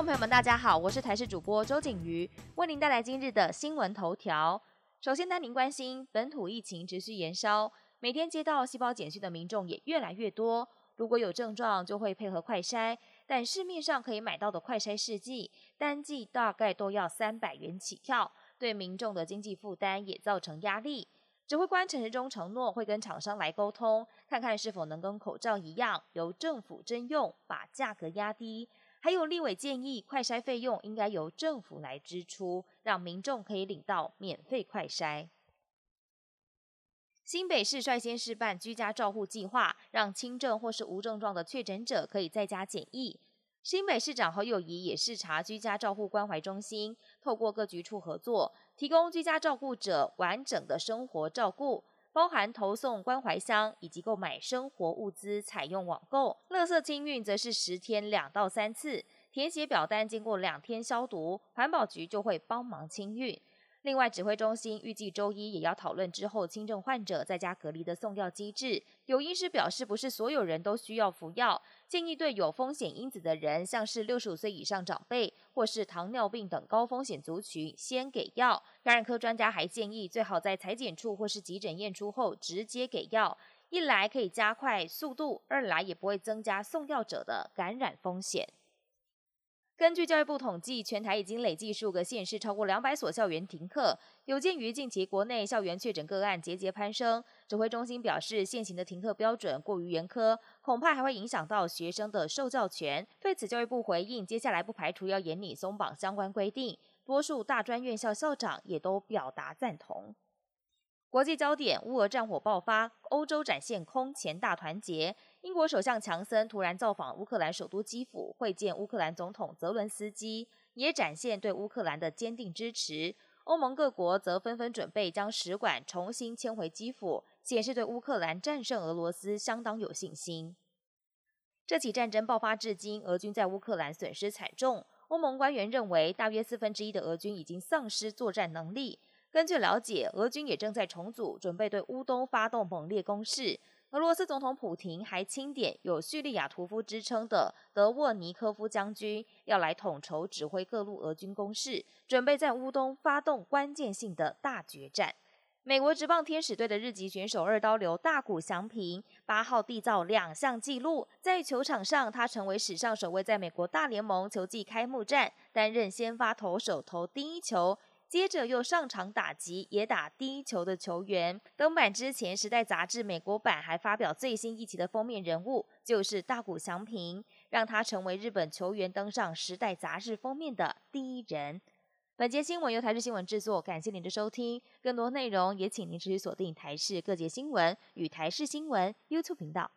众朋友们，大家好，我是台视主播周景瑜，为您带来今日的新闻头条。首先带您关心本土疫情持续延烧，每天接到细胞检讯的民众也越来越多。如果有症状，就会配合快筛，但市面上可以买到的快筛试剂，单剂大概都要三百元起跳，对民众的经济负担也造成压力。指挥官陈时中承诺会跟厂商来沟通，看看是否能跟口罩一样，由政府征用，把价格压低。还有立委建议，快筛费用应该由政府来支出，让民众可以领到免费快筛。新北市率先试办居家照护计划，让轻症或是无症状的确诊者可以在家检疫。新北市长侯友谊也视察居家照护关怀中心，透过各局处合作，提供居家照顾者完整的生活照顾，包含投送关怀箱以及购买生活物资采用网购。垃圾清运则是十天两到三次，填写表单经过两天消毒，环保局就会帮忙清运。另外，指挥中心预计周一也要讨论之后轻症患者在家隔离的送药机制。有医师表示，不是所有人都需要服药，建议对有风险因子的人，像是六十五岁以上长辈或是糖尿病等高风险族群，先给药。感染科专家还建议，最好在裁剪处或是急诊验出后直接给药，一来可以加快速度，二来也不会增加送药者的感染风险。根据教育部统计，全台已经累计数个县市超过两百所校园停课。有鉴于近期国内校园确诊个案节节攀升，指挥中心表示，现行的停课标准过于严苛，恐怕还会影响到学生的受教权。对此，教育部回应，接下来不排除要严拟松绑相关规定。多数大专院校校长也都表达赞同。国际焦点：乌俄战火爆发，欧洲展现空前大团结。英国首相强森突然造访乌克兰首都基辅，会见乌克兰总统泽伦斯基，也展现对乌克兰的坚定支持。欧盟各国则纷纷准备将使馆重新迁回基辅，显示对乌克兰战胜俄罗斯相当有信心。这起战争爆发至今，俄军在乌克兰损失惨重。欧盟官员认为，大约四分之一的俄军已经丧失作战能力。根据了解，俄军也正在重组，准备对乌东发动猛烈攻势。俄罗斯总统普廷还钦点有叙利亚屠夫之称的德沃尼科夫将军，要来统筹指挥各路俄军攻势，准备在乌东发动关键性的大决战。美国职棒天使队的日籍选手二刀流大谷翔平八号缔造两项纪录，在球场上，他成为史上首位在美国大联盟球季开幕战担任先发投手投第一球。接着又上场打击，也打第一球的球员。登板之前，《时代》杂志美国版还发表最新一期的封面人物，就是大谷翔平，让他成为日本球员登上《时代》杂志封面的第一人。本节新闻由台视新闻制作，感谢您的收听。更多内容也请您持续锁定台视各界新闻与台视新闻 YouTube 频道。